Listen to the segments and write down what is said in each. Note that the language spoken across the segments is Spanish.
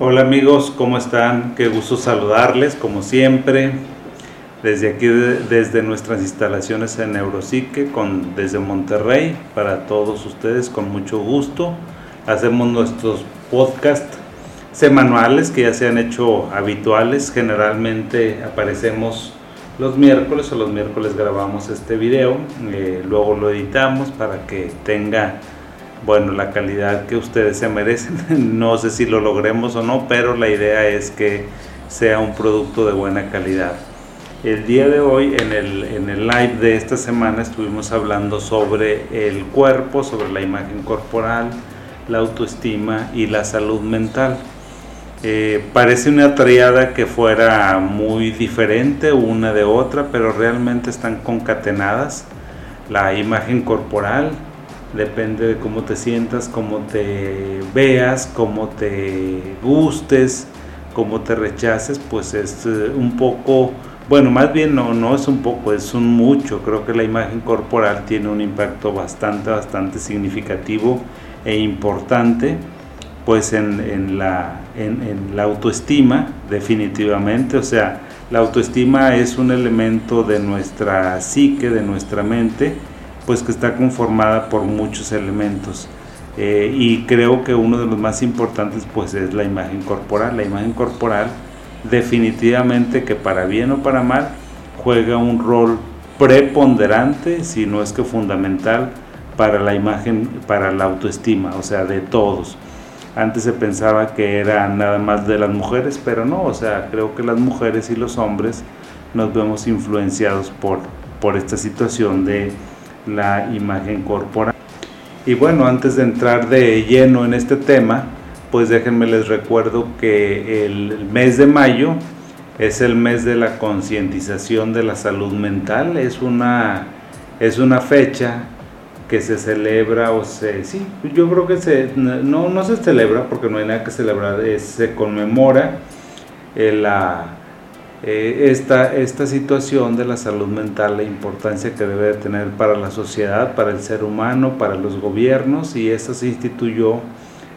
Hola amigos, ¿cómo están? Qué gusto saludarles, como siempre, desde aquí, desde nuestras instalaciones en Neuropsique, con, desde Monterrey, para todos ustedes, con mucho gusto. Hacemos nuestros podcasts semanales que ya se han hecho habituales. Generalmente aparecemos los miércoles o los miércoles grabamos este video, eh, luego lo editamos para que tenga bueno, la calidad que ustedes se merecen. No sé si lo logremos o no, pero la idea es que sea un producto de buena calidad. El día de hoy, en el, en el live de esta semana, estuvimos hablando sobre el cuerpo, sobre la imagen corporal, la autoestima y la salud mental. Eh, parece una triada que fuera muy diferente una de otra, pero realmente están concatenadas. La imagen corporal, depende de cómo te sientas, cómo te veas, cómo te gustes, cómo te rechaces, pues es eh, un poco, bueno, más bien no, no es un poco, es un mucho. Creo que la imagen corporal tiene un impacto bastante, bastante significativo e importante, pues en, la, en la autoestima, definitivamente. O sea, la autoestima es un elemento de nuestra psique, de nuestra mente, pues que está conformada por muchos elementos. Eh, y creo que uno de los más importantes pues es la imagen corporal. La imagen corporal definitivamente que para bien o para mal juega un rol preponderante, si no es que fundamental, para la imagen, para la autoestima, o sea, de todos. Antes se pensaba que era nada más de las mujeres, pero no, o sea, creo que las mujeres y los hombres nos vemos influenciados por, por esta situación de la imagen corporal. Y bueno, antes de entrar de lleno en este tema, pues déjenme les recuerdo que el mes de mayo es el mes de la concientización de la salud mental. Es una, es una fecha que se celebra o se... Sí, yo creo que se, no, no se celebra porque no hay nada que celebrar, se conmemora eh, la eh, esta, esta situación de la salud mental, la importancia que debe tener para la sociedad, para el ser humano, para los gobiernos, y eso se instituyó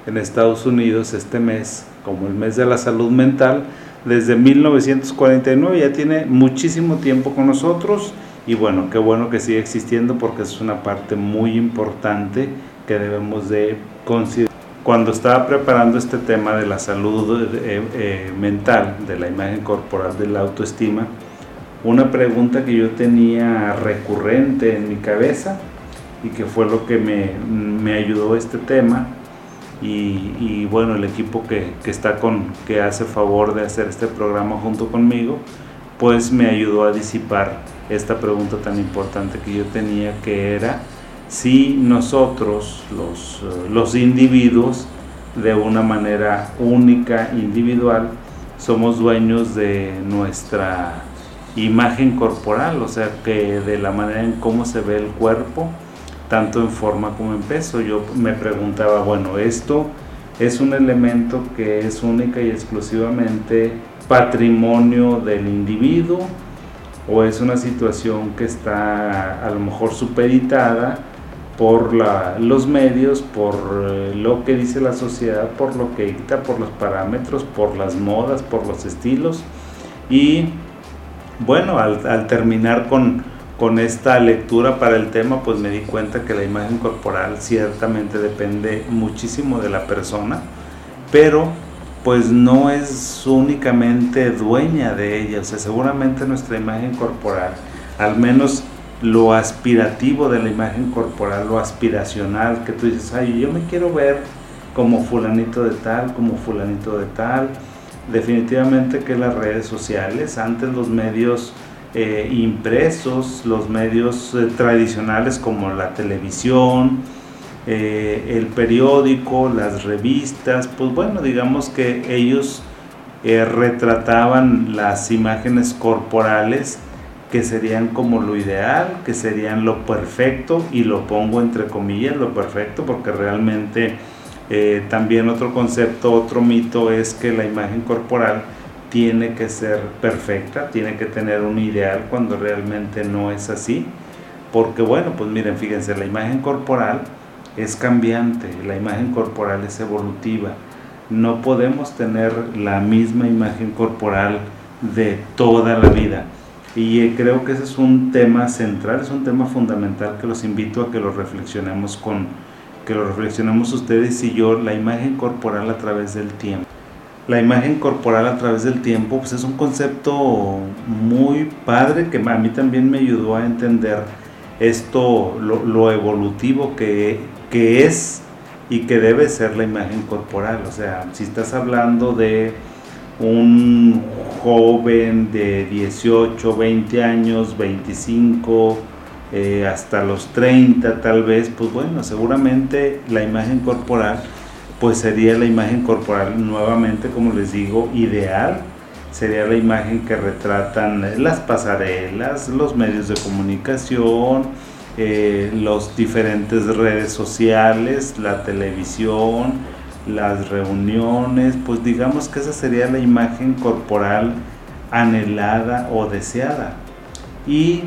en Estados Unidos este mes como el mes de la salud mental desde 1949, ya tiene muchísimo tiempo con nosotros y bueno, qué bueno que sigue existiendo porque es una parte muy importante que debemos de considerar cuando estaba preparando este tema de la salud eh, eh, mental, de la imagen corporal, de la autoestima, una pregunta que yo tenía recurrente en mi cabeza y que fue lo que me, me ayudó este tema y, y bueno, el equipo que, que, está con, que hace favor de hacer este programa junto conmigo, pues me ayudó a disipar esta pregunta tan importante que yo tenía que era si nosotros, los, eh, los individuos, de una manera única, individual, somos dueños de nuestra imagen corporal, o sea que de la manera en cómo se ve el cuerpo, tanto en forma como en peso. Yo me preguntaba, bueno, esto es un elemento que es única y exclusivamente patrimonio del individuo o es una situación que está a lo mejor supeditada por los medios, por eh, lo que dice la sociedad, por lo que dicta, por los parámetros, por las modas, por los estilos. Y bueno, al, terminar con, con esta lectura para el tema, pues me di cuenta que la imagen corporal ciertamente depende muchísimo de la persona, pero pues no es únicamente dueña de ella, o sea, seguramente nuestra imagen corporal, al menos lo aspirativo de la imagen corporal, lo aspiracional, que tú dices, ay, yo me quiero ver como fulanito de tal, como fulanito de tal. Definitivamente que las redes sociales, antes los medios eh, impresos, los medios eh, tradicionales como la televisión, eh, el periódico, las revistas, pues bueno, digamos que ellos retrataban las imágenes corporales que serían como lo ideal, que serían lo perfecto, y lo pongo entre comillas, lo perfecto, porque realmente eh, también otro concepto, otro mito es que la imagen corporal tiene que ser perfecta, tiene que tener un ideal cuando realmente no es así, porque bueno, pues miren, fíjense, la imagen corporal es cambiante, la imagen corporal es evolutiva. no podemos tener la misma imagen corporal de toda la vida. Y eh, creo que ese es un tema central, es un tema fundamental que los invito a que lo reflexionemos con, que lo reflexionemos ustedes y yo, la imagen corporal a través del tiempo. La imagen corporal a través del tiempo pues es un concepto muy padre que a mí también me ayudó a entender esto, lo, evolutivo que, que es y que debe ser la imagen corporal. O sea, si estás hablando de un joven de 18, 20 años, 25, eh, hasta los 30 tal vez, pues bueno, seguramente la imagen corporal, pues sería la imagen corporal nuevamente, como les digo, ideal. Sería la imagen que retratan las pasarelas, los medios de comunicación, eh, los diferentes redes sociales, la televisión, las reuniones, pues digamos que esa sería la imagen corporal anhelada o deseada. Y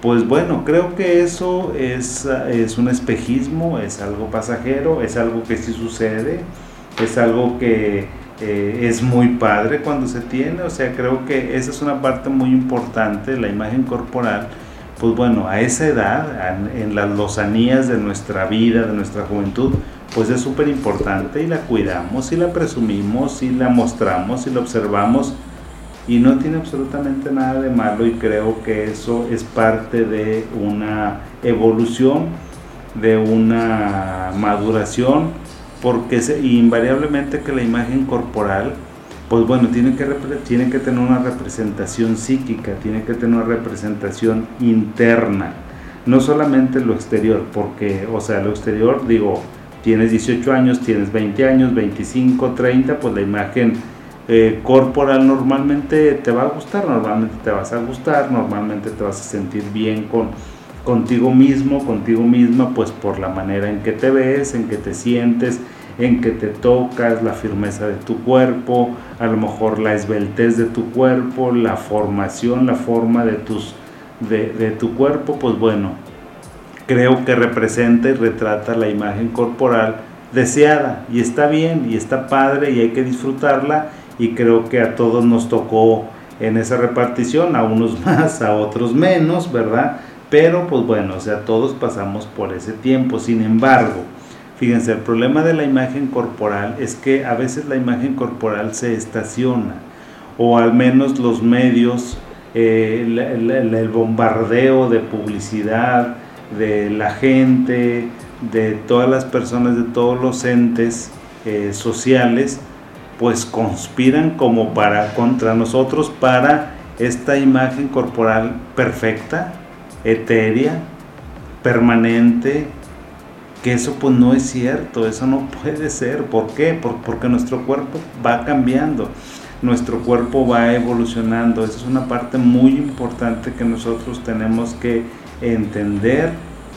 pues bueno, creo que eso es, es un espejismo, es algo pasajero, es algo que sí sucede, es algo que eh, es muy padre cuando se tiene, o sea, creo que esa es una parte muy importante, la imagen corporal, pues bueno, a esa edad, en las lozanías de nuestra vida, de nuestra juventud, pues es súper importante y la cuidamos y la presumimos y la mostramos y la observamos. Y no tiene absolutamente nada de malo y creo que eso es parte de una evolución, de una maduración, porque invariablemente que la imagen corporal, pues bueno, tiene que, tiene que tener una representación psíquica, tiene que tener una representación interna, no solamente lo exterior, porque, o sea, lo exterior, digo, tienes 18 años, tienes 20 años, 25, 30, pues la imagen eh, corporal normalmente te va a gustar, normalmente te vas a gustar, normalmente te vas a sentir bien con contigo mismo, contigo misma, pues por la manera en que te ves, en que te sientes, en que te tocas, la firmeza de tu cuerpo, a lo mejor la esbeltez de tu cuerpo, la formación, la forma de, tus, de, de tu cuerpo, pues bueno, creo que representa y retrata la imagen corporal deseada y está bien y está padre y hay que disfrutarla y creo que a todos nos tocó en esa repartición, a unos más, a otros menos, ¿verdad? Pero pues bueno, o sea, todos pasamos por ese tiempo. Sin embargo, fíjense, el problema de la imagen corporal es que a veces la imagen corporal se estaciona o al menos los medios, eh, el bombardeo de publicidad, de la gente, de todas las personas, de todos los entes eh, sociales, pues conspiran como para contra nosotros para esta imagen corporal perfecta, etérea, permanente, que eso pues no es cierto, eso no puede ser. ¿Por qué? porque nuestro cuerpo va cambiando, nuestro cuerpo va evolucionando. Esa es una parte muy importante que nosotros tenemos que entender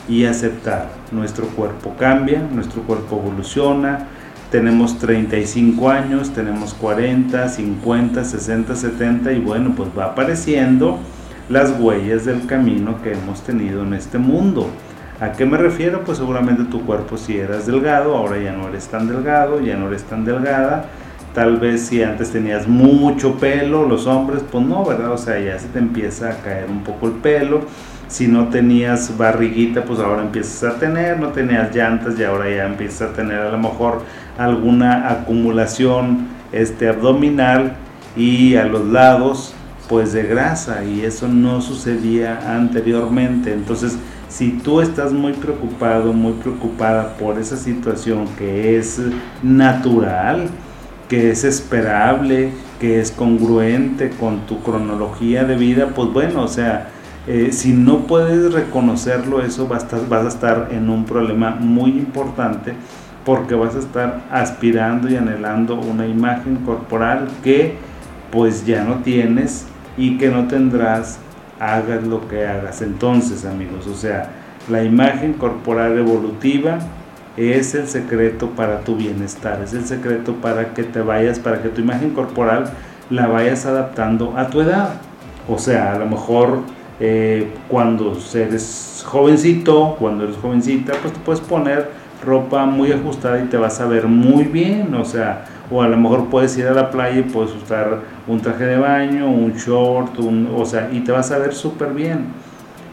y aceptar. Nuestro cuerpo cambia, nuestro cuerpo evoluciona, tenemos 35 años, tenemos 40, 50, 60, 70 y bueno, pues va apareciendo las huellas del camino que hemos tenido en este mundo. ¿A qué me refiero? Pues seguramente tu cuerpo si eras delgado, ahora ya no eres tan delgado, ya no eres tan delgada. Tal vez si antes tenías mucho pelo, los hombres, pues no, ¿verdad? O sea, ya se te empieza a caer un poco el pelo si no tenías barriguita, pues ahora empiezas a tener, no tenías llantas y ahora ya empiezas a tener a lo mejor alguna acumulación este, abdominal y a los lados pues de grasa y eso no sucedía anteriormente. Entonces, si tú estás muy preocupado, muy preocupada por esa situación que es natural, que es esperable, que es congruente con tu cronología de vida, pues bueno, o sea, eh, si no puedes reconocerlo, eso vas a, estar, vas a estar en un problema muy importante porque vas a estar aspirando y anhelando una imagen corporal que pues ya no tienes y que no tendrás hagas lo que hagas. Entonces amigos, o sea, la imagen corporal evolutiva es el secreto para tu bienestar, es el secreto para que te vayas, para que tu imagen corporal la vayas adaptando a tu edad. O sea, a lo mejor eh, cuando eres jovencito, cuando eres jovencita, pues te puedes poner ropa muy ajustada y te vas a ver muy bien, o sea, o a lo mejor puedes ir a la playa y puedes usar un traje de baño, un short, un, o sea, y te vas a ver súper bien.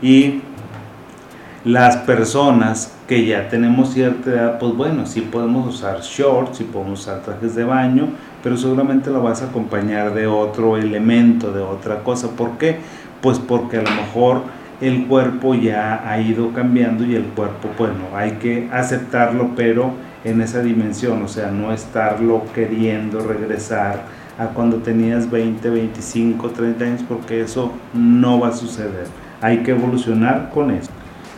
Y las personas que ya tenemos cierta edad, pues bueno, sí podemos usar shorts, sí podemos usar trajes de baño, pero seguramente lo vas a acompañar de otro elemento, de otra cosa. ¿Por qué? Pues porque a lo mejor el cuerpo ya ha ido cambiando y el cuerpo, bueno, hay que aceptarlo, pero en esa dimensión, o sea, no estarlo queriendo regresar a cuando tenías 20, 25, 30 años, porque eso no va a suceder. Hay que evolucionar con eso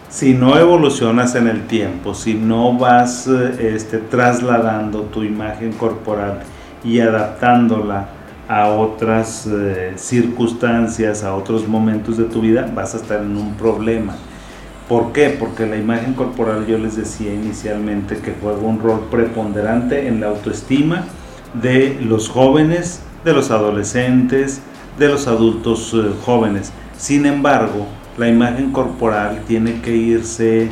si no evolucionas en el tiempo, si no vas eh, este, trasladando tu imagen corporal y adaptándola a otras eh, circunstancias, a otros momentos de tu vida, vas a estar en un problema. ¿Por qué? Porque la imagen corporal, yo les decía inicialmente, que juega un rol preponderante en la autoestima de los jóvenes, de los adolescentes, de los adultos eh, jóvenes. Sin embargo, la imagen corporal tiene que irse,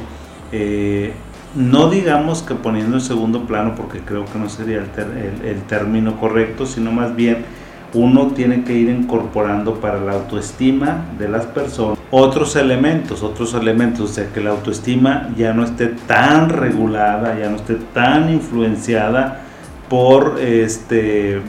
eh, no digamos que poniendo en segundo plano, porque creo que no sería el, término correcto, sino más bien uno tiene que ir incorporando para la autoestima de las personas otros elementos, otros elementos, o sea, que la autoestima ya no esté tan regulada, ya no esté tan influenciada por este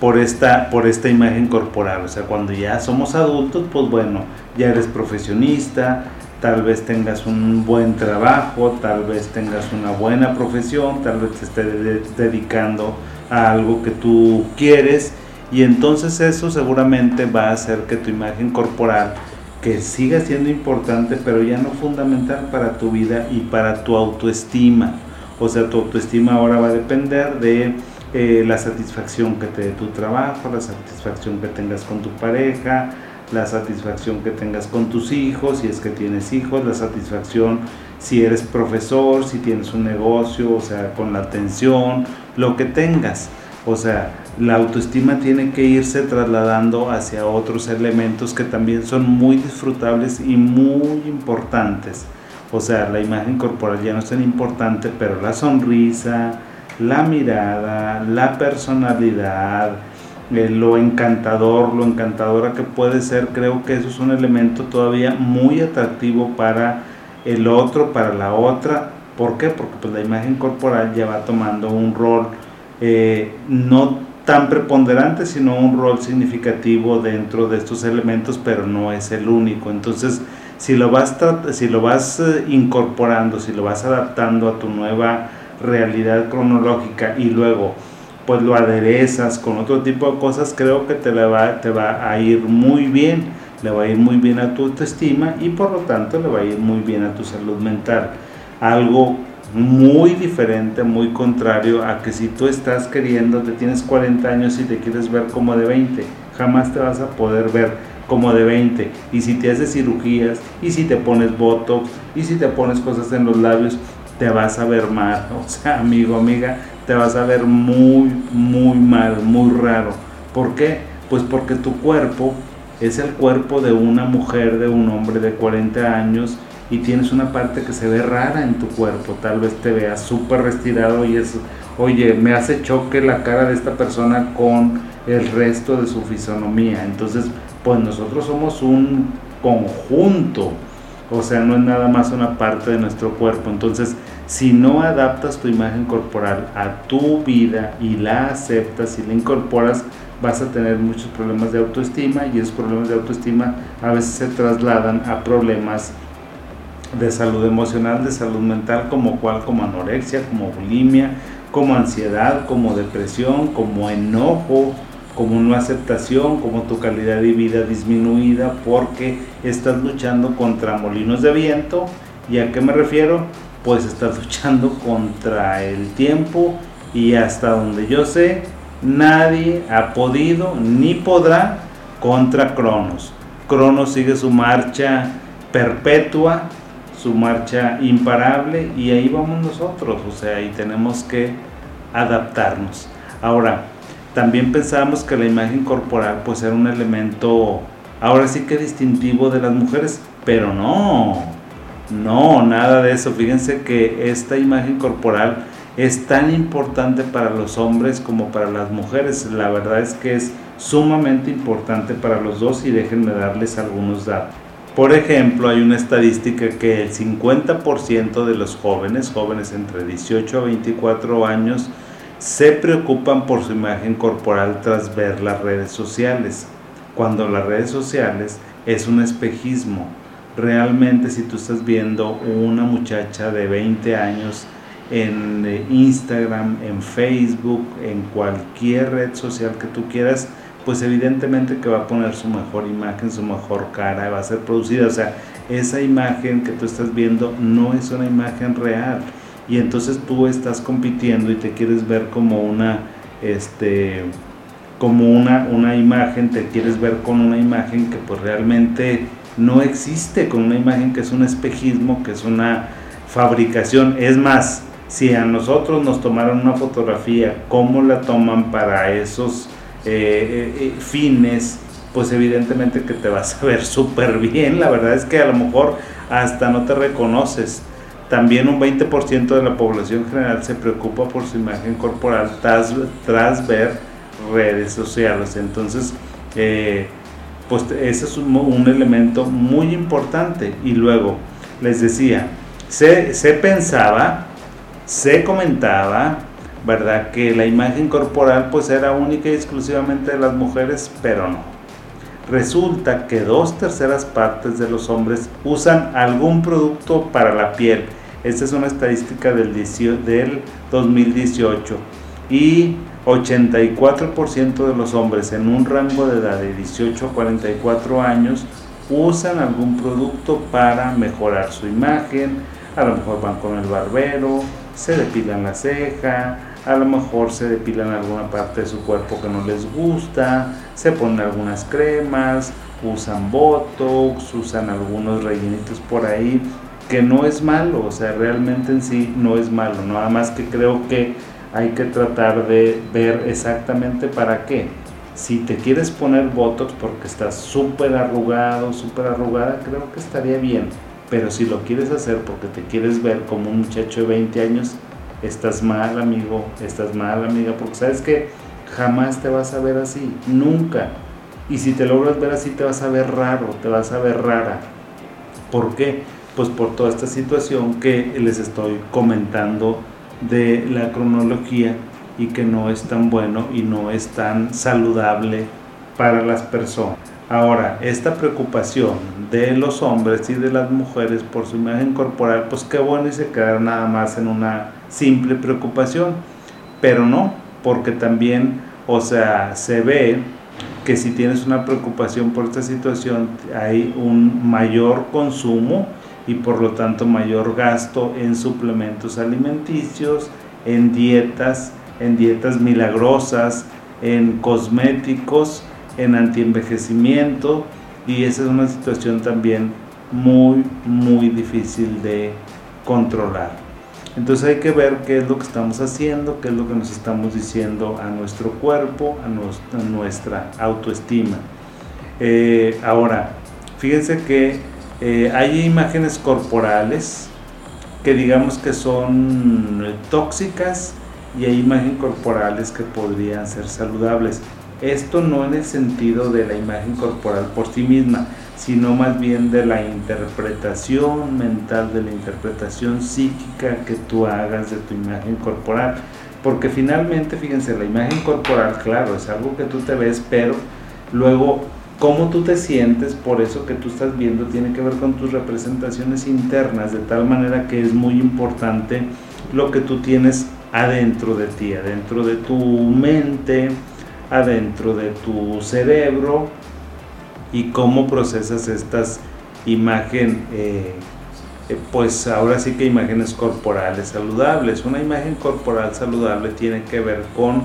por esta, por esta imagen corporal. O sea, cuando ya somos adultos, pues bueno, ya eres profesionista, tal vez tengas un buen trabajo, tal vez tengas una buena profesión, tal vez te estés dedicando a algo que tú quieres y entonces eso seguramente va a hacer que tu imagen corporal que siga siendo importante pero ya no fundamental para tu vida y para tu autoestima. O sea, tu autoestima ahora va a depender de eh, la satisfacción que te dé tu trabajo, la satisfacción que tengas con tu pareja, la satisfacción que tengas con tus hijos, si es que tienes hijos, la satisfacción si eres profesor, si tienes un negocio, o sea, con la atención, lo que tengas. O sea, la autoestima tiene que irse trasladando hacia otros elementos que también son muy disfrutables y muy importantes. O sea, la imagen corporal ya no es tan importante, pero la sonrisa, la mirada, la personalidad, eh, lo encantador, lo encantadora que puede ser, creo que eso es un elemento todavía muy atractivo para el otro, para la otra. ¿Por qué? Porque pues, la imagen corporal ya va tomando un rol eh, no tan preponderante, sino un rol significativo dentro de estos elementos, pero no es el único. Entonces, si lo vas, si lo vas eh, incorporando, si lo vas adaptando a tu nueva realidad cronológica y luego pues lo aderezas con otro tipo de cosas, creo que te, va, te va a ir muy bien, le va a ir muy bien a tu autoestima y por lo tanto le va a ir muy bien a tu salud mental. Algo muy diferente, muy contrario a que si tú estás queriendo, te tienes 40 años y te quieres ver como de 20, jamás te vas a poder ver como de 20. Y si te haces cirugías, y si te pones botox, y si te pones cosas en los labios, te vas a ver mal, o sea, amigo, amiga, te vas a ver muy, muy mal, muy raro. ¿Por qué? Pues porque tu cuerpo es el cuerpo de una mujer, de un hombre de 40 años y tienes una parte que se ve rara en tu cuerpo. Tal vez te veas súper retirado y es, oye, me hace choque la cara de esta persona con el resto de su fisonomía. Entonces, pues nosotros somos un conjunto o sea, no es nada más una parte de nuestro cuerpo. Entonces, si no adaptas tu imagen corporal a tu vida y la aceptas y la incorporas, vas a tener muchos problemas de autoestima y esos problemas de autoestima a veces se trasladan a problemas de salud emocional, de salud mental, como cual, como anorexia, como bulimia, como ansiedad, como depresión, como enojo, como una aceptación, como tu calidad de vida disminuida porque estás luchando contra molinos de viento. ¿Y a qué me refiero? Pues estás luchando contra el tiempo y hasta donde yo sé, nadie ha podido ni podrá contra Cronos. Cronos sigue su marcha perpetua, su marcha imparable y ahí vamos nosotros, o sea, ahí tenemos que adaptarnos. Ahora, también pensábamos que la imagen corporal pues era un elemento ahora sí que distintivo de las mujeres, pero no. No, nada de eso. Fíjense que esta imagen corporal es tan importante para los hombres como para las mujeres. La verdad es que es sumamente importante para los dos y déjenme darles algunos datos. Por ejemplo, hay una estadística que el 50% de los jóvenes, jóvenes entre 18 a 24 años, se preocupan por su imagen corporal tras ver las redes sociales, cuando las redes sociales es un espejismo. Realmente si tú estás viendo una muchacha de 20 años en eh, Instagram, en Facebook, en cualquier red social que tú quieras, pues evidentemente que va a poner su mejor imagen, su mejor cara, va a ser producida. O sea, esa imagen que tú estás viendo no es una imagen real. Y entonces tú estás compitiendo y te quieres ver como una, este, como una, una imagen, te quieres ver con una imagen que pues realmente no existe, con una imagen que es un espejismo, que es una fabricación. Es más, si a nosotros nos tomaron una fotografía, ¿cómo la toman para esos eh, eh, fines, pues evidentemente que te vas a ver súper bien. La verdad es que a lo mejor hasta no te reconoces. También un 20% de la población general se preocupa por su imagen corporal tras, ver redes sociales. Entonces, eh, pues ese es un, elemento muy importante. Y luego, les decía, se pensaba, se comentaba, ¿verdad? Que la imagen corporal pues era única y exclusivamente de las mujeres, pero no. Resulta que dos terceras partes de los hombres usan algún producto para la piel. Esta es una estadística del, del 2018. Y 84% de los hombres en un rango de edad de 18 a 44 años usan algún producto para mejorar su imagen. A lo mejor van con el barbero, se depilan la ceja, a lo mejor se depilan alguna parte de su cuerpo que no les gusta, se ponen algunas cremas, usan botox, usan algunos rellenitos por ahí, que no es malo, o sea, realmente en sí no es malo, nada más que creo que hay que tratar de ver exactamente para qué. Si te quieres poner botox porque estás súper arrugado, súper arrugada, creo que estaría bien. Pero si lo quieres hacer porque te quieres ver como un muchacho de 20 años, estás mal amigo, estás mal amiga, porque sabes que jamás te vas a ver así, nunca. Y si te logras ver así, te vas a ver raro, te vas a ver rara. ¿Por qué? Pues por toda esta situación que les estoy comentando de la cronología y que no es tan bueno y no es tan saludable para las personas. Ahora, esta preocupación de los hombres y de las mujeres por su imagen corporal, pues qué bueno y se quedar nada más en una simple preocupación, pero no, porque también, o sea, se ve que si tienes una preocupación por esta situación, hay un mayor consumo y por lo tanto mayor gasto en suplementos alimenticios, en dietas, en dietas milagrosas, en cosméticos, en antienvejecimiento y esa es una situación también muy, muy difícil de controlar. Entonces hay que ver qué es lo que estamos haciendo, qué es lo que nos estamos diciendo a nuestro cuerpo, a, nuestra autoestima. Eh, ahora, fíjense que eh, hay imágenes corporales que digamos que son tóxicas y hay imágenes corporales que podrían ser saludables. Esto no en el sentido de la imagen corporal por sí misma, sino más bien de la interpretación mental, de la interpretación psíquica que tú hagas de tu imagen corporal. Porque finalmente, fíjense, la imagen corporal, claro, es algo que tú te ves, pero luego cómo tú te sientes por eso que tú estás viendo tiene que ver con tus representaciones internas, de tal manera que es muy importante lo que tú tienes adentro de ti, adentro de tu mente, adentro de tu cerebro y cómo procesas estas imágenes, eh, eh, pues ahora sí que imágenes corporales saludables. Una imagen corporal saludable tiene que ver con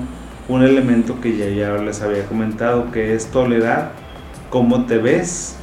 un elemento que ya, ya les había comentado, que es tolerar cómo te ves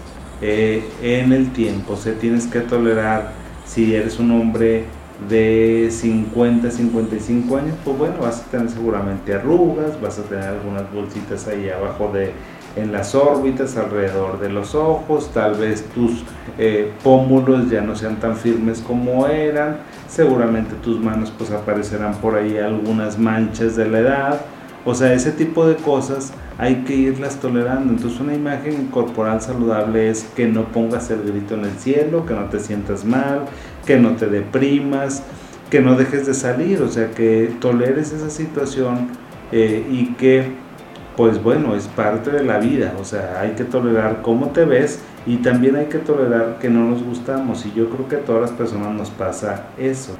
eh, en el tiempo. O sea, tienes que tolerar si eres un hombre de 50, 55 años, pues bueno, vas a tener seguramente arrugas, vas a tener algunas bolsitas ahí abajo de en las órbitas alrededor de los ojos, tal vez tus eh, pómulos ya no sean tan firmes como eran, seguramente tus manos pues aparecerán por ahí algunas manchas de la edad, o sea, ese tipo de cosas hay que irlas tolerando. Entonces una imagen corporal saludable es que no pongas el grito en el cielo, que no te sientas mal, que no te deprimas, que no dejes de salir, o sea, que toleres esa situación eh, y que pues bueno, es parte de la vida, o sea, hay que tolerar cómo te ves y también hay que tolerar que no nos gustamos y yo creo que a todas las personas nos pasa eso.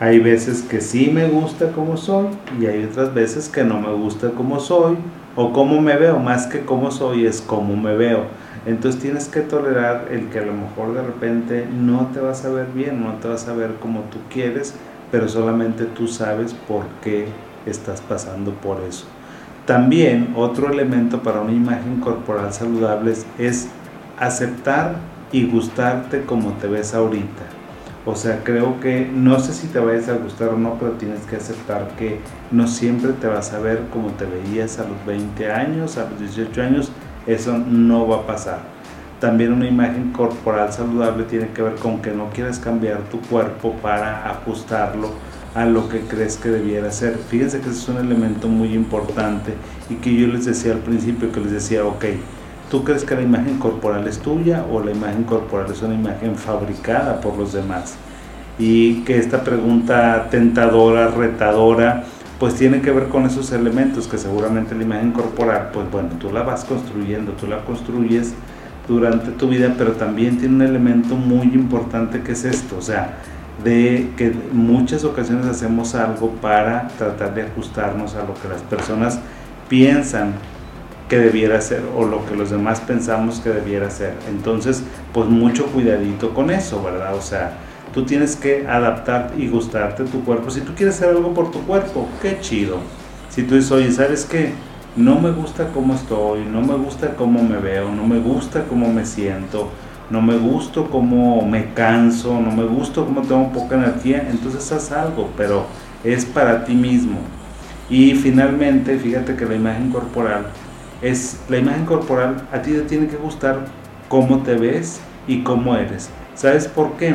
Hay veces que sí me gusta como soy y hay otras veces que no me gusta como soy o cómo me veo, más que cómo soy es cómo me veo. Entonces tienes que tolerar el que a lo mejor de repente no te vas a ver bien, no te vas a ver como tú quieres, pero solamente tú sabes por qué estás pasando por eso. También otro elemento para una imagen corporal saludable es aceptar y gustarte como te ves ahorita. O sea, creo que no sé si te vayas a gustar o no, pero tienes que aceptar que no siempre te vas a ver como te veías a los 20 años, a los 18 años. Eso no va a pasar. También una imagen corporal saludable tiene que ver con que no quieres cambiar tu cuerpo para ajustarlo a lo que crees que debiera ser. Fíjense que ese es un elemento muy importante y que yo les decía al principio, que les decía, ok, ¿tú crees que la imagen corporal es tuya o la imagen corporal es una imagen fabricada por los demás? Y que esta pregunta tentadora, retadora, pues tiene que ver con esos elementos que seguramente la imagen corporal, pues bueno, tú la vas construyendo, tú la construyes durante tu vida, pero también tiene un elemento muy importante que es esto, o sea, de que muchas ocasiones hacemos algo para tratar de ajustarnos a lo que las personas piensan que debiera ser o lo que los demás pensamos que debiera ser. Entonces, pues mucho cuidadito con eso, ¿verdad? O sea, tú tienes que adaptar y gustarte tu cuerpo. Si tú quieres hacer algo por tu cuerpo, qué chido. Si tú dices, oye, ¿sabes qué? No me gusta cómo estoy, no me gusta cómo me veo, no me gusta cómo me siento, no me gusto cómo me canso, no me gusto cómo tengo poca energía, entonces haz algo, pero es para ti mismo. Y finalmente, fíjate que la imagen corporal es la imagen corporal a ti te tiene que gustar cómo te ves y cómo eres. ¿Sabes por qué?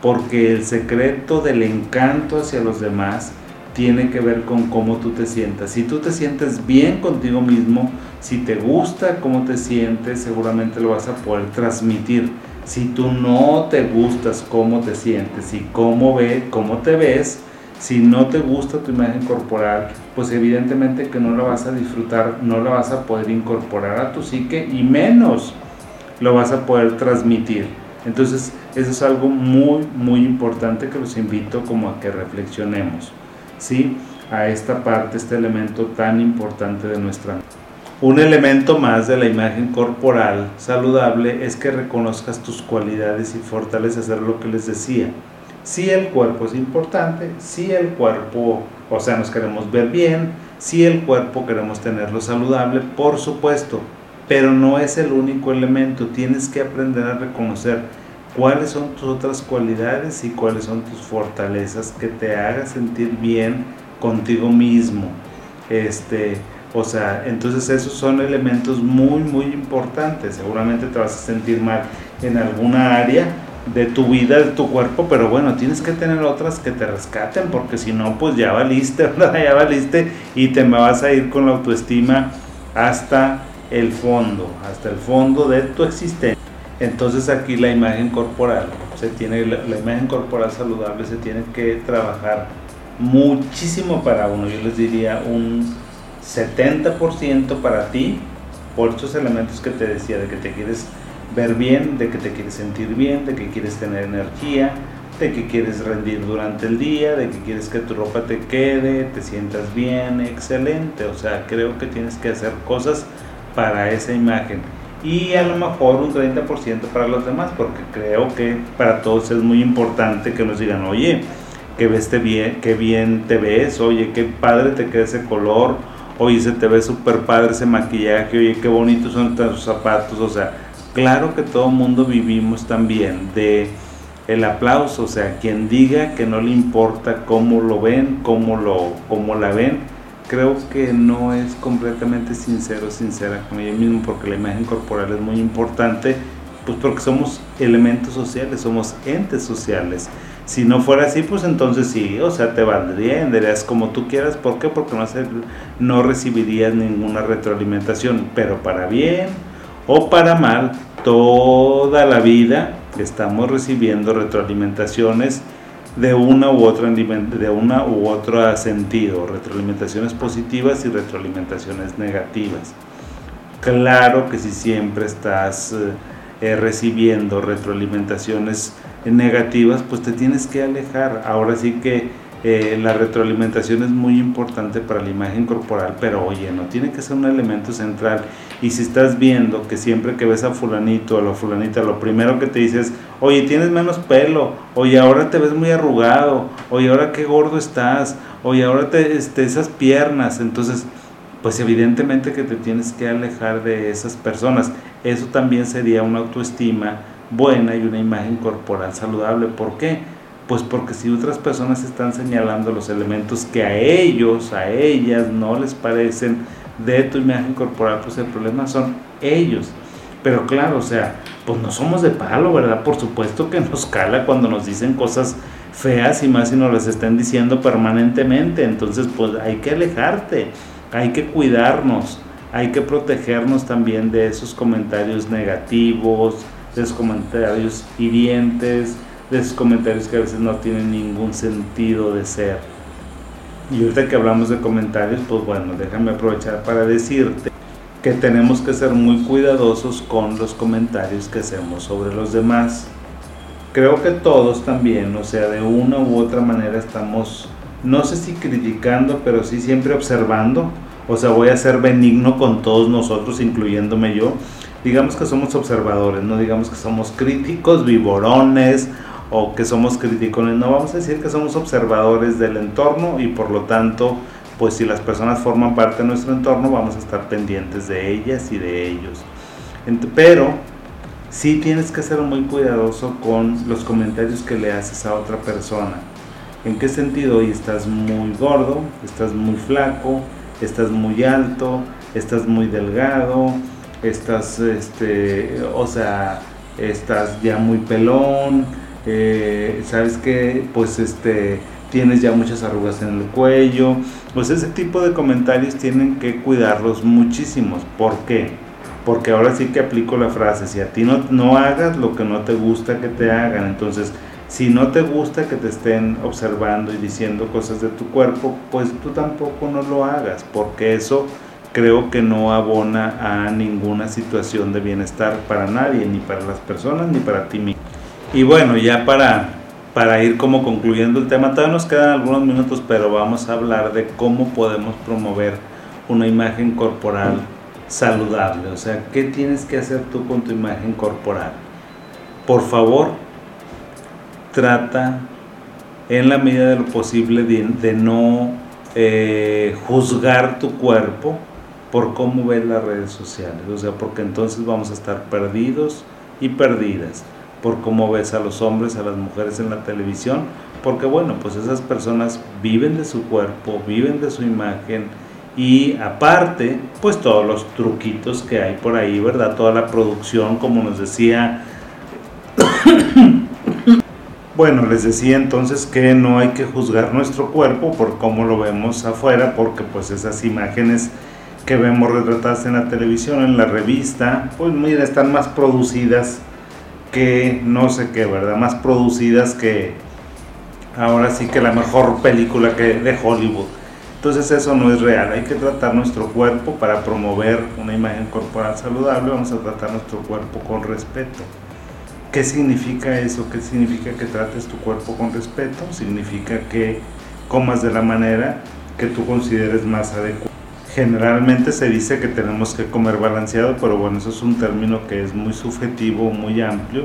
Porque el secreto del encanto hacia los demás tiene que ver con cómo tú te sientas. Si tú te sientes bien contigo mismo, si te gusta cómo te sientes, seguramente lo vas a poder transmitir. Si tú no te gustas cómo te sientes y cómo, ve, cómo te ves, si no te gusta tu imagen corporal, pues evidentemente que no la vas a disfrutar, no la vas a poder incorporar a tu psique y menos lo vas a poder transmitir. Entonces, eso es algo muy, muy importante que los invito como a que reflexionemos. ¿sí? a esta parte, este elemento tan importante de nuestra un elemento más de la imagen corporal saludable es que reconozcas tus cualidades y fortalezas, es lo que les decía. Si el cuerpo es importante, si el cuerpo, o sea, nos queremos ver bien, si el cuerpo queremos tenerlo saludable, por supuesto, pero no es el único elemento, tienes que aprender a reconocer cuáles son tus otras cualidades y cuáles son tus fortalezas que te hagan sentir bien contigo mismo. Este, o sea, entonces esos son elementos muy, muy importantes. Seguramente te vas a sentir mal en alguna área de tu vida, de tu cuerpo, pero bueno, tienes que tener otras que te rescaten, porque si no, pues ya valiste, ¿verdad? Ya valiste y te me vas a ir con la autoestima hasta el fondo, hasta el fondo de tu existencia. Entonces aquí la imagen corporal, se tiene, la, imagen corporal saludable se tiene que trabajar muchísimo para uno, yo les diría un 70% para ti, por estos elementos que te decía, de que te quieres ver bien, de que te quieres sentir bien, de que quieres tener energía, de que quieres rendir durante el día, de que quieres que tu ropa te quede, te sientas bien, excelente. O sea, creo que tienes que hacer cosas para esa imagen y a lo mejor un 30% para los demás, porque creo que para todos es muy importante que nos digan, oye, que ves bien, qué bien te ves, oye, qué padre te queda ese color, oye, se te ve súper padre ese maquillaje, oye, qué bonitos son tus zapatos, o sea, claro que todo mundo vivimos también de el aplauso, o sea, quien diga que no le importa cómo lo ven, cómo, lo, cómo la ven, creo que no es completamente sincero, sincera con ella mismo, porque la imagen corporal es muy importante, pues porque somos elementos sociales, somos entes sociales. Si no fuera así, pues entonces sí, o sea, te valdría, dirías como tú quieras. ¿Por qué? Porque no, no recibirías ninguna retroalimentación, pero para bien o para mal, toda la vida estamos recibiendo retroalimentaciones de una u otra de una u otro sentido, retroalimentaciones positivas y retroalimentaciones negativas. Claro que si siempre estás eh, recibiendo retroalimentaciones negativas, pues te tienes que alejar. Ahora sí que eh, la retroalimentación es muy importante para la imagen corporal, pero oye, no tiene que ser un elemento central. Y si estás viendo que siempre que ves a fulanito o a la fulanita, lo primero que te dices, oye, tienes menos pelo, oye, ahora te ves muy arrugado, oye, ahora qué gordo estás, oye, ahora te, este, esas piernas, entonces, pues evidentemente que te tienes que alejar de esas personas. Eso también sería una autoestima buena y una imagen corporal saludable. ¿Por qué? Pues porque si otras personas están señalando los elementos que a ellos, a ellas no les parecen de tu imagen corporal, pues el problema son ellos. Pero claro, o sea, pues no somos de palo, ¿verdad? Por supuesto que nos cala cuando nos dicen cosas feas y más si nos las están diciendo permanentemente. Entonces, pues hay que alejarte, hay que cuidarnos, hay que protegernos también de esos comentarios negativos, esos comentarios hirientes, de esos comentarios que a veces no tienen ningún sentido de ser. Y ahorita que hablamos de comentarios, pues bueno, déjame aprovechar para decirte que tenemos que ser muy cuidadosos con los comentarios que hacemos sobre los demás. Creo que todos también, o sea, de una u otra manera estamos, no sé si criticando, pero sí siempre observando. O sea, voy a ser benigno con todos nosotros, incluyéndome yo. Digamos que somos observadores, no digamos que somos críticos, vivorones o que somos criticones, no vamos a decir que somos observadores del entorno y por lo tanto, pues si las personas forman parte de nuestro entorno, vamos a estar pendientes de ellas y de ellos. Pero sí tienes que ser muy cuidadoso con los comentarios que le haces a otra persona. ¿En qué sentido? Y estás muy gordo, estás muy flaco, estás muy alto, estás muy delgado, estás, este, o sea, estás ya muy pelón, eh, sabes que pues este tienes ya muchas arrugas en el cuello, pues ese tipo de comentarios tienen que cuidarlos muchísimos. ¿Por qué? Porque ahora sí que aplico la frase, si a ti no, no hagas lo que no te gusta que te hagan, entonces si no te gusta que te estén observando y diciendo cosas de tu cuerpo, pues tú tampoco no lo hagas, porque eso creo que no abona a ninguna situación de bienestar para nadie, ni para las personas, ni para ti mismo. Y bueno, ya para, para ir como concluyendo el tema, todavía nos quedan algunos minutos, pero vamos a hablar de cómo podemos promover una imagen corporal saludable. O sea, ¿qué tienes que hacer tú con tu imagen corporal? Por favor, trata en la medida de lo posible de, no eh, juzgar tu cuerpo por cómo ves las redes sociales. O sea, porque entonces vamos a estar perdidos y perdidas por cómo ves a los hombres, a las mujeres en la televisión, porque bueno, pues esas personas viven de su cuerpo, viven de su imagen y aparte, pues todos los truquitos que hay por ahí, ¿verdad? Toda la producción, como nos decía... bueno, les decía entonces que no hay que juzgar nuestro cuerpo por cómo lo vemos afuera, porque pues esas imágenes que vemos retratadas en la televisión, en la revista, pues mira, están más producidas que no sé qué, ¿verdad? Más producidas que ahora sí que la mejor película que de Hollywood. Entonces eso no es real, hay que tratar nuestro cuerpo para promover una imagen corporal saludable, vamos a tratar nuestro cuerpo con respeto. ¿Qué significa eso? ¿Qué significa que trates tu cuerpo con respeto? Significa que comas de la manera que tú consideres más adecuada. Generalmente se dice que tenemos que comer balanceado, pero bueno, eso es un término que es muy subjetivo, muy amplio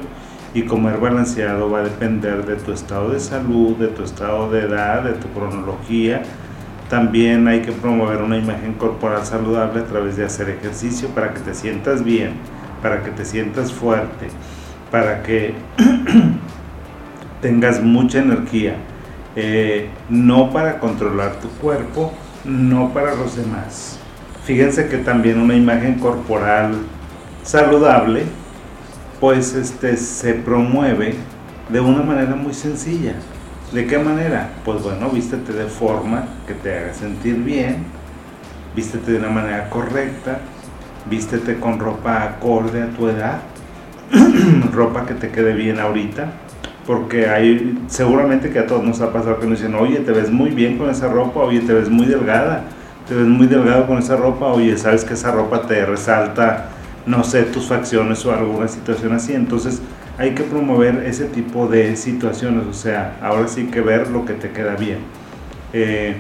y comer balanceado va a depender de tu estado de salud, de tu estado de edad, de tu cronología. También hay que promover una imagen corporal saludable a través de hacer ejercicio para que te sientas bien, para que te sientas fuerte, para que tengas mucha energía, eh, no para controlar tu cuerpo, no para los demás. Fíjense que también una imagen corporal saludable, pues este, se promueve de una manera muy sencilla. ¿De qué manera? Pues bueno, vístete de forma que te haga sentir bien, vístete de una manera correcta, vístete con ropa acorde a tu edad, ropa que te quede bien ahorita, porque hay seguramente que a todos nos ha pasado que nos dicen, oye, te ves muy bien con esa ropa, oye, te ves muy delgada, te ves muy delgado con esa ropa, oye, sabes que esa ropa te resalta, no sé, tus facciones o alguna situación así, entonces hay que promover ese tipo de situaciones, o sea, ahora sí que ver lo que te queda bien. Eh,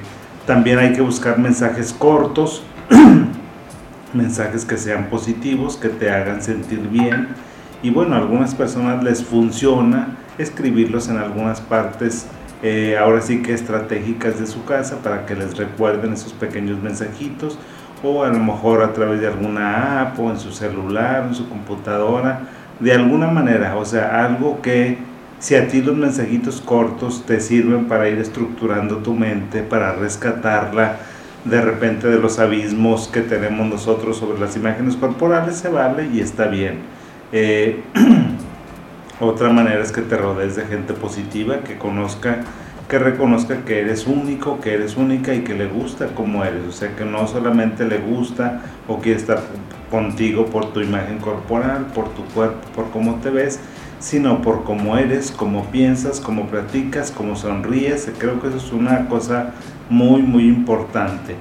también hay que buscar mensajes cortos, mensajes que sean positivos, que te hagan sentir bien. Y bueno, a algunas personas les funciona escribirlos en algunas partes, eh, ahora sí que estratégicas de su casa, para que les recuerden esos pequeños mensajitos, o a lo mejor a través de alguna app o en su celular, en su computadora, de alguna manera, o sea, algo que si a ti los mensajitos cortos te sirven para ir estructurando tu mente, para rescatarla de repente de los abismos que tenemos nosotros sobre las imágenes corporales, se vale y está bien. Eh, otra manera es que te rodees de gente positiva, que conozca, que reconozca que eres único, que eres única y que le gusta como eres. O sea, que no solamente le gusta o quiere estar contigo por tu imagen corporal, por tu cuerpo, por cómo te ves, sino por cómo eres, cómo piensas, cómo platicas, cómo sonríes. Creo que eso es una cosa muy, muy importante.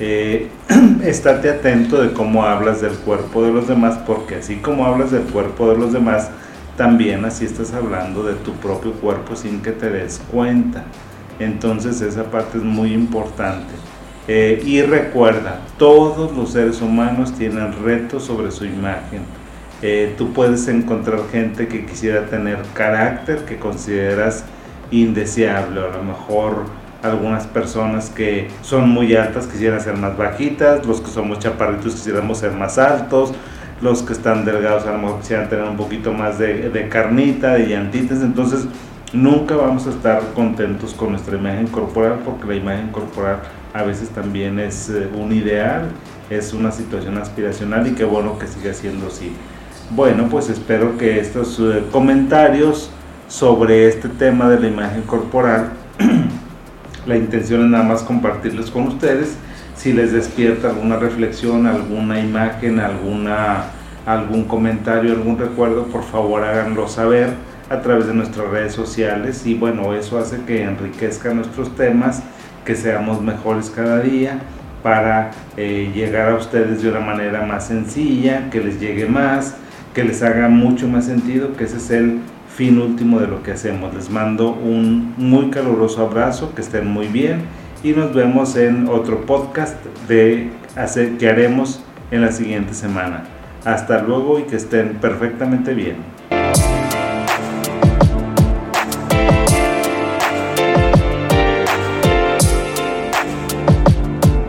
Eh, atento de cómo hablas del cuerpo de los demás, porque así como hablas del cuerpo de los demás, también así estás hablando de tu propio cuerpo sin que te des cuenta. Entonces esa parte es muy importante. Eh, y recuerda, todos los seres humanos tienen retos sobre su imagen. Eh, tú puedes encontrar gente que quisiera tener carácter que consideras indeseable, a lo mejor algunas personas que son muy altas quisieran ser más bajitas, los que somos chaparritos quisiéramos ser más altos, los que están delgados a lo mejor quisieran tener un poquito más de, carnita, de llantitas, entonces nunca vamos a estar contentos con nuestra imagen corporal porque la imagen corporal a veces también es eh, un ideal, es una situación aspiracional y qué bueno que siga siendo así. Bueno, pues espero que estos eh, comentarios sobre este tema de la imagen corporal, la intención es nada más compartirles con ustedes. Si les despierta alguna reflexión, alguna imagen, alguna, algún comentario, algún recuerdo, por favor háganlo saber a través de nuestras redes sociales y bueno, eso hace que enriquezca nuestros temas que seamos mejores cada día para eh, llegar a ustedes de una manera más sencilla, que les llegue más, que les haga mucho más sentido, que ese es el fin último de lo que hacemos. Les mando un muy caluroso abrazo, que estén muy bien y nos vemos en otro podcast de que haremos en la siguiente semana. Hasta luego y que estén perfectamente bien.